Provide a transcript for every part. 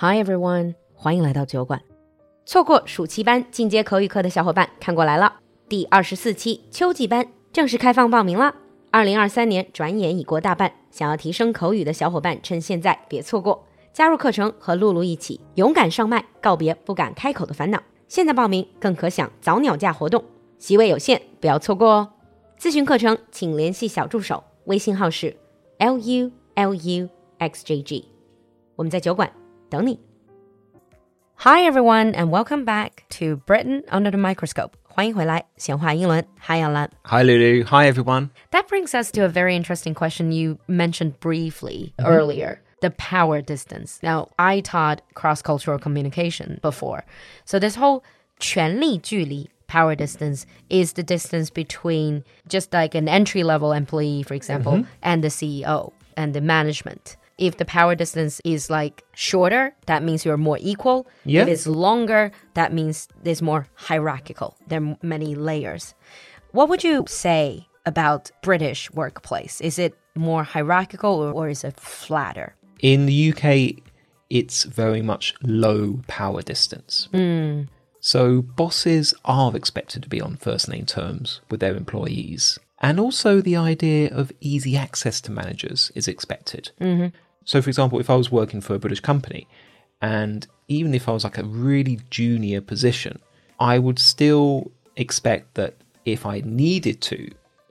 Hi everyone，欢迎来到酒馆。错过暑期班进阶口语课的小伙伴，看过来了。第二十四期秋季班正式开放报名了。二零二三年转眼已过大半，想要提升口语的小伙伴，趁现在别错过，加入课程和露露一起勇敢上麦，告别不敢开口的烦恼。现在报名更可享早鸟价活动，席位有限，不要错过哦。咨询课程请联系小助手，微信号是 l u l u x j g。我们在酒馆等你。Hi everyone and welcome back to Britain under the microscope. 欢迎回来，闲话英伦。Hi Alan. Hi, Lulu. Hi, everyone. That brings us to a very interesting question you mentioned briefly earlier. The power distance. Now, I taught cross cultural communication before. So, this whole 权力距离 power distance is the distance between just like an entry level employee, for example, and the CEO and the management. If the power distance is like shorter, that means you're more equal. Yeah. If it's longer, that means there's more hierarchical. There are many layers. What would you say about British workplace? Is it more hierarchical or, or is it flatter? In the UK, it's very much low power distance. Hmm. So bosses are expected to be on first name terms with their employees. And also, the idea of easy access to managers is expected. Mm-hmm. So, for example, if I was working for a British company, and even if I was like a really junior position, I would still expect that if I needed to,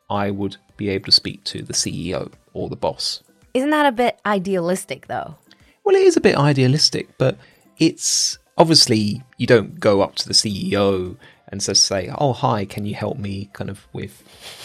I would be able to speak to the CEO or the boss. Isn't that a bit idealistic though? Well, it is a bit idealistic, but it's obviously you don't go up to the CEO and just say, "Oh, hi, can you help me?" kind of with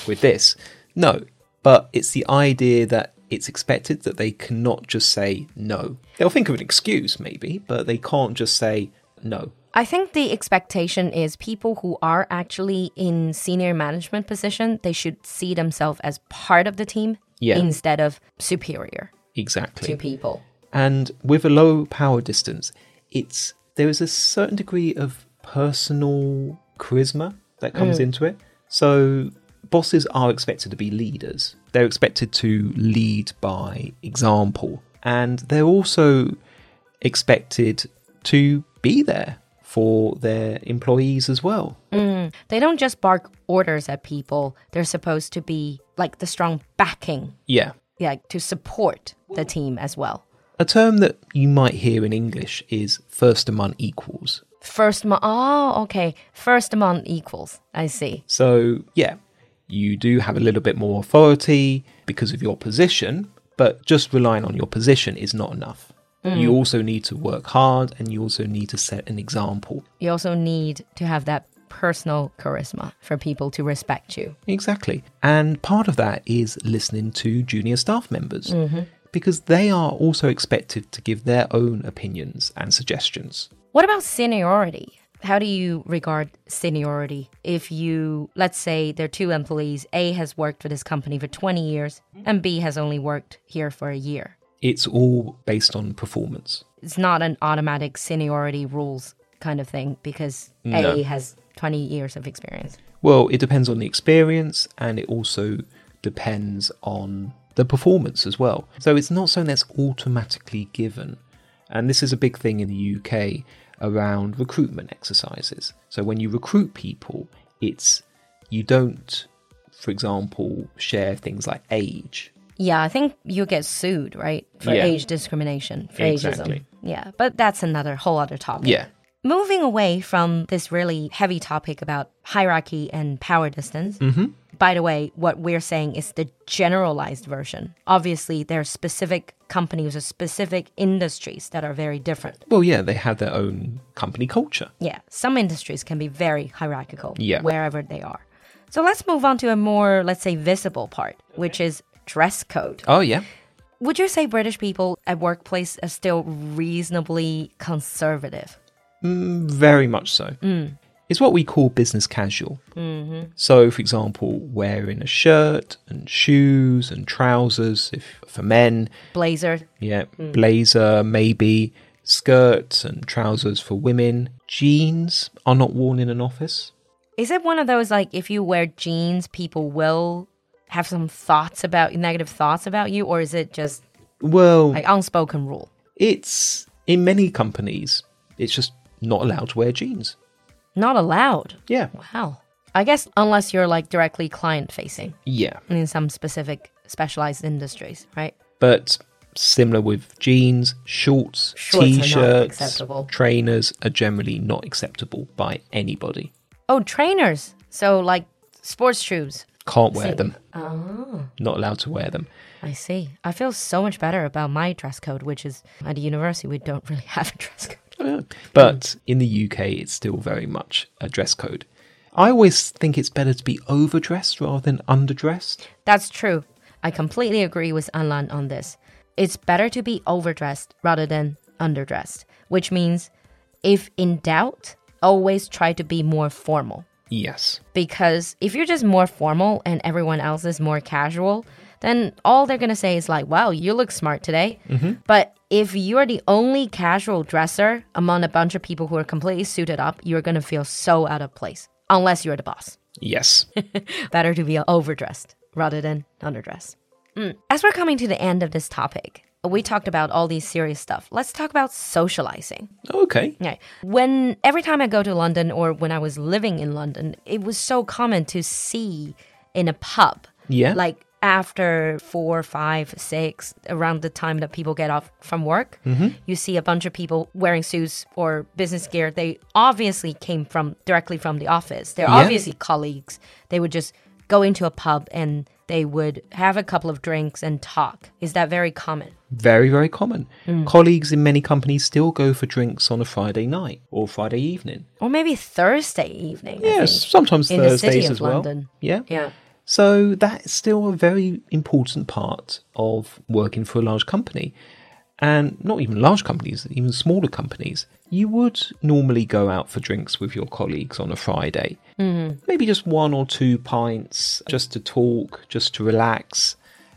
with this. No, but it's the idea that it's expected that they cannot just say no. They'll think of an excuse maybe, but they can't just say no. I think the expectation is people who are actually in senior management position, they should see themselves as part of the team Yeah. instead of superior Exactly. to people. And with a low power distance, it's there is a certain degree of personal charisma that comes mm. into it. So bosses are expected to be leaders. They're expected to lead by example. And they're also expected to be there for their employees as well. Mm. They don't just bark orders at people. They're supposed to be like the strong backing, Yeah. yeah, to support the team as well. A term that you might hear in English is first among equals. First month. Oh, okay. First month equals. I see. So, yeah, you do have a little bit more authority because of your position, but just relying on your position is not enough. Mm. You also need to work hard and you also need to set an example. You also need to have that personal charisma for people to respect you. Exactly. And part of that is listening to junior staff members mm-hmm. because they are also expected to give their own opinions and suggestions. What about seniority? How do you regard seniority? If you, let's say, there are two employees, A has worked for this company for 20 years and B has only worked here for a year. It's all based on performance. It's not an automatic seniority rules kind of thing because No. A has 20 years of experience. Well, it depends on the experience and it also depends on the performance as well. So it's not something that's automatically given. And this is a big thing in the UK around recruitment exercises. So when you recruit people, it's you don't, for example, share things like age. Yeah, I think you get sued, right? For Yeah. age discrimination, for Exactly. ageism. Yeah, but that's another whole other topic. Yeah. Moving away from this really heavy topic about hierarchy and power distance. Mm-hmm. By the way, what we're saying is the generalized version. Obviously, there are specific companies or specific industries that are very different. Well, yeah, they have their own company culture. Yeah, some industries can be very hierarchical Yeah. wherever they are. So let's move on to a more, let's say, visible part, which is dress code. Oh, yeah. Would you say British people at workplace are still reasonably conservative? Mm, very much so. It's what we call business casual. Mm-hmm. So, for example, wearing a shirt and shoes and trousers, if for men, Blazer, yeah, mm. blazer maybe, skirts and trousers for women. Jeans are not worn in an office. Is it one of those like if you wear jeans, people will have some thoughts about negative thoughts about you, or is it just Well, like unspoken rule? it's in many companies, it's just not allowed to wear jeans. Not allowed. Yeah. Wow. I guess unless you're like directly client facing Yeah. in some specific specialized industries, right? But similar with jeans, shorts, Shorts are not t-shirts, acceptable. trainers are generally not acceptable by anybody. Oh, trainers. So like sports shoes. Can't wear them. Oh, Not allowed to wear them. I see. I feel so much better about my dress code, which is at a university we don't really have a dress code. Yeah. But in the UK, it's still very much a dress code. I always think it's better to be overdressed rather than underdressed. That's true. I completely agree with Alan on this. It's better to be overdressed rather than underdressed, which means if in doubt, always try to be more formal. Yes. Because if you're just more formal and everyone else is more casual, then all they're going to say is like, wow, you look smart today. But if you're the only casual dresser among a bunch of people who are completely suited up, you're going to feel so out of place, unless you're the boss. Yes. Better to be overdressed rather than underdressed. Mm. As we're coming to the end of this topic, we talked about all these serious stuff. Let's talk about socializing. okay. Yeah. When every time I go to London or when I was living in London, it was so common to see in a pub. Yeah. Like after four, five, six, around the time that people get off from work, mm-hmm. you see a bunch of people wearing suits or business gear. They obviously came from directly from the office. They're Yeah. obviously colleagues. They would just go into a pub and they would have a couple of drinks and talk. Is that very common? Very, very common. Mm. Colleagues in many companies still go for drinks on a Friday night or Friday evening. Or maybe Thursday evening. Yes, sometimes In the Thursdays city of as well. London. Yeah. Yeah. So that's still a very important part of working for a large company. And not even large companies, even smaller companies. You would normally go out for drinks with your colleagues on a Friday. Mm-hmm. Maybe just one or two pints, just to talk, just to relax.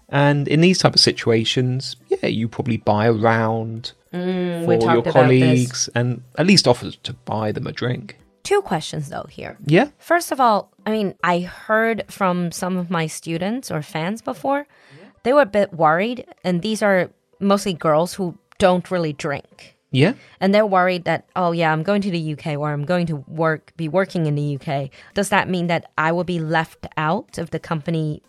And in these type of situations, yeah, you probably buy a round we for your talked about this. colleagues and at least offer to buy them a drink. Two questions though here. Yeah. First of all, I mean, I heard from some of my students or fans before, they were a bit worried, and these are mostly girls who don't really drink. Yeah. And they're worried that, oh yeah, I'm going to the UK or I'm going to work, be working in the UK. Does that mean that I will be left out of the company,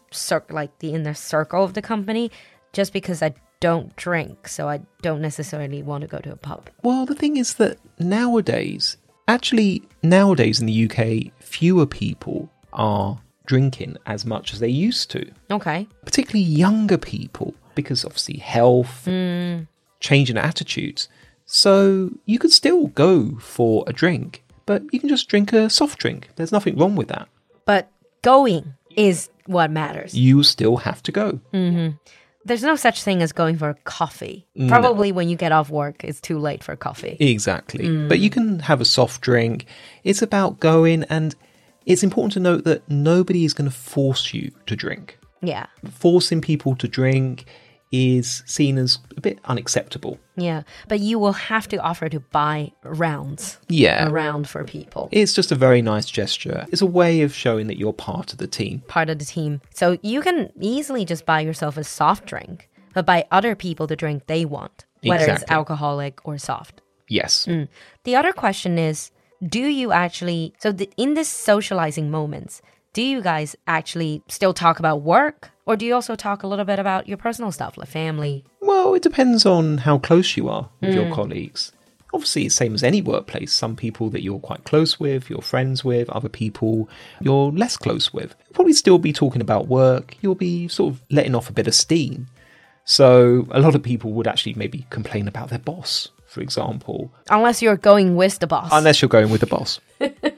like the inner circle of the company, just because I don't drink? So I don't necessarily want to go to a pub. Well, the thing is that nowadays, actually, nowadays in the UK, fewer people are drinking as much as they used to, Okay. particularly younger people, because obviously health, hmm. changing attitudes. So you could still go for a drink, but you can just drink a soft drink. There's nothing wrong with that. But going is what matters. You still have to go. Mm-hmm. There's no such thing as going for a coffee. Mm. Probably when you get off work, it's too late for coffee. Exactly. Mm. But you can have a soft drink. It's about going, and it's important to note that nobody is going to force you to drink. Yeah. Forcing people to drink is seen as a bit unacceptable. Yeah. But you will have to offer to buy rounds Yeah. around for people. It's just a very nice gesture. It's a way of showing that you're part of the team. Part of the team. So you can easily just buy yourself a soft drink, but buy other people the drink they want, whether it's alcoholic or soft. Yes. Mm. The other question is do you actually, so the, in this socializing moments, do you guys actually still talk about work? Or do you also talk a little bit about your personal stuff, like family? Well, it depends on how close you are with your mm. colleagues. Obviously, it's same as any workplace. Some people that you're quite close with, you're friends with, other people you're less close with. You'll probably still be talking about work. You'll be sort of letting off a bit of steam. So, a lot of people would actually maybe complain about their boss, for example, Unless you're going with the boss. unless you're going with the boss.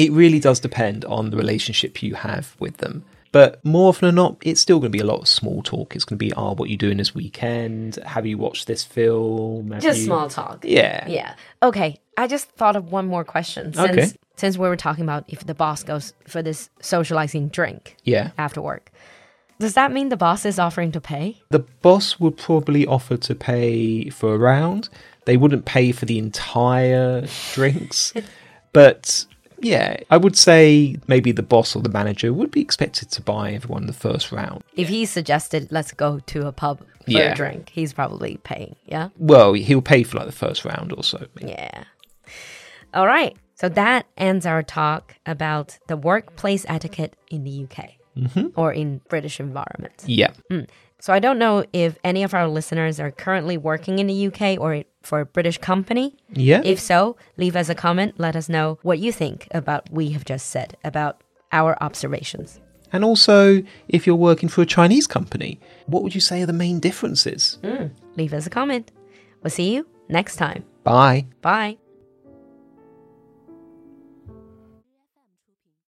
it really does depend on the relationship you have with them. But more often than not, it's still going to be a lot of small talk. It's going to be, oh, what are you doing this weekend? Have you watched this film? Have Just you-" small talk. Yeah. Yeah. Okay. I just thought of one more question. Since, Okay. Since we were talking about if the boss goes for this socializing drink Yeah. after work, does that mean the boss is offering to pay? The boss would probably offer to pay for a round. They wouldn't pay for the entire drinks. But yeah, I would say maybe the boss or the manager would be expected to buy everyone the first round. If he suggested, let's go to a pub for Yeah. a drink. He's probably paying. Yeah. Well, he'll pay for like the first round or so. Yeah. All right. So that ends our talk about the workplace etiquette in the UK mm-hmm. or in British environments. Yeah. Hmm. So I don't know if any of our listeners are currently working in the UK or for a British company. Yeah. If so, leave us a comment. Let us know what you think about we have just said about our observations. And also, if you're working for a Chinese company, what would you say are the main differences? Hmm. Leave us a comment. We'll see you next time. Bye. Bye.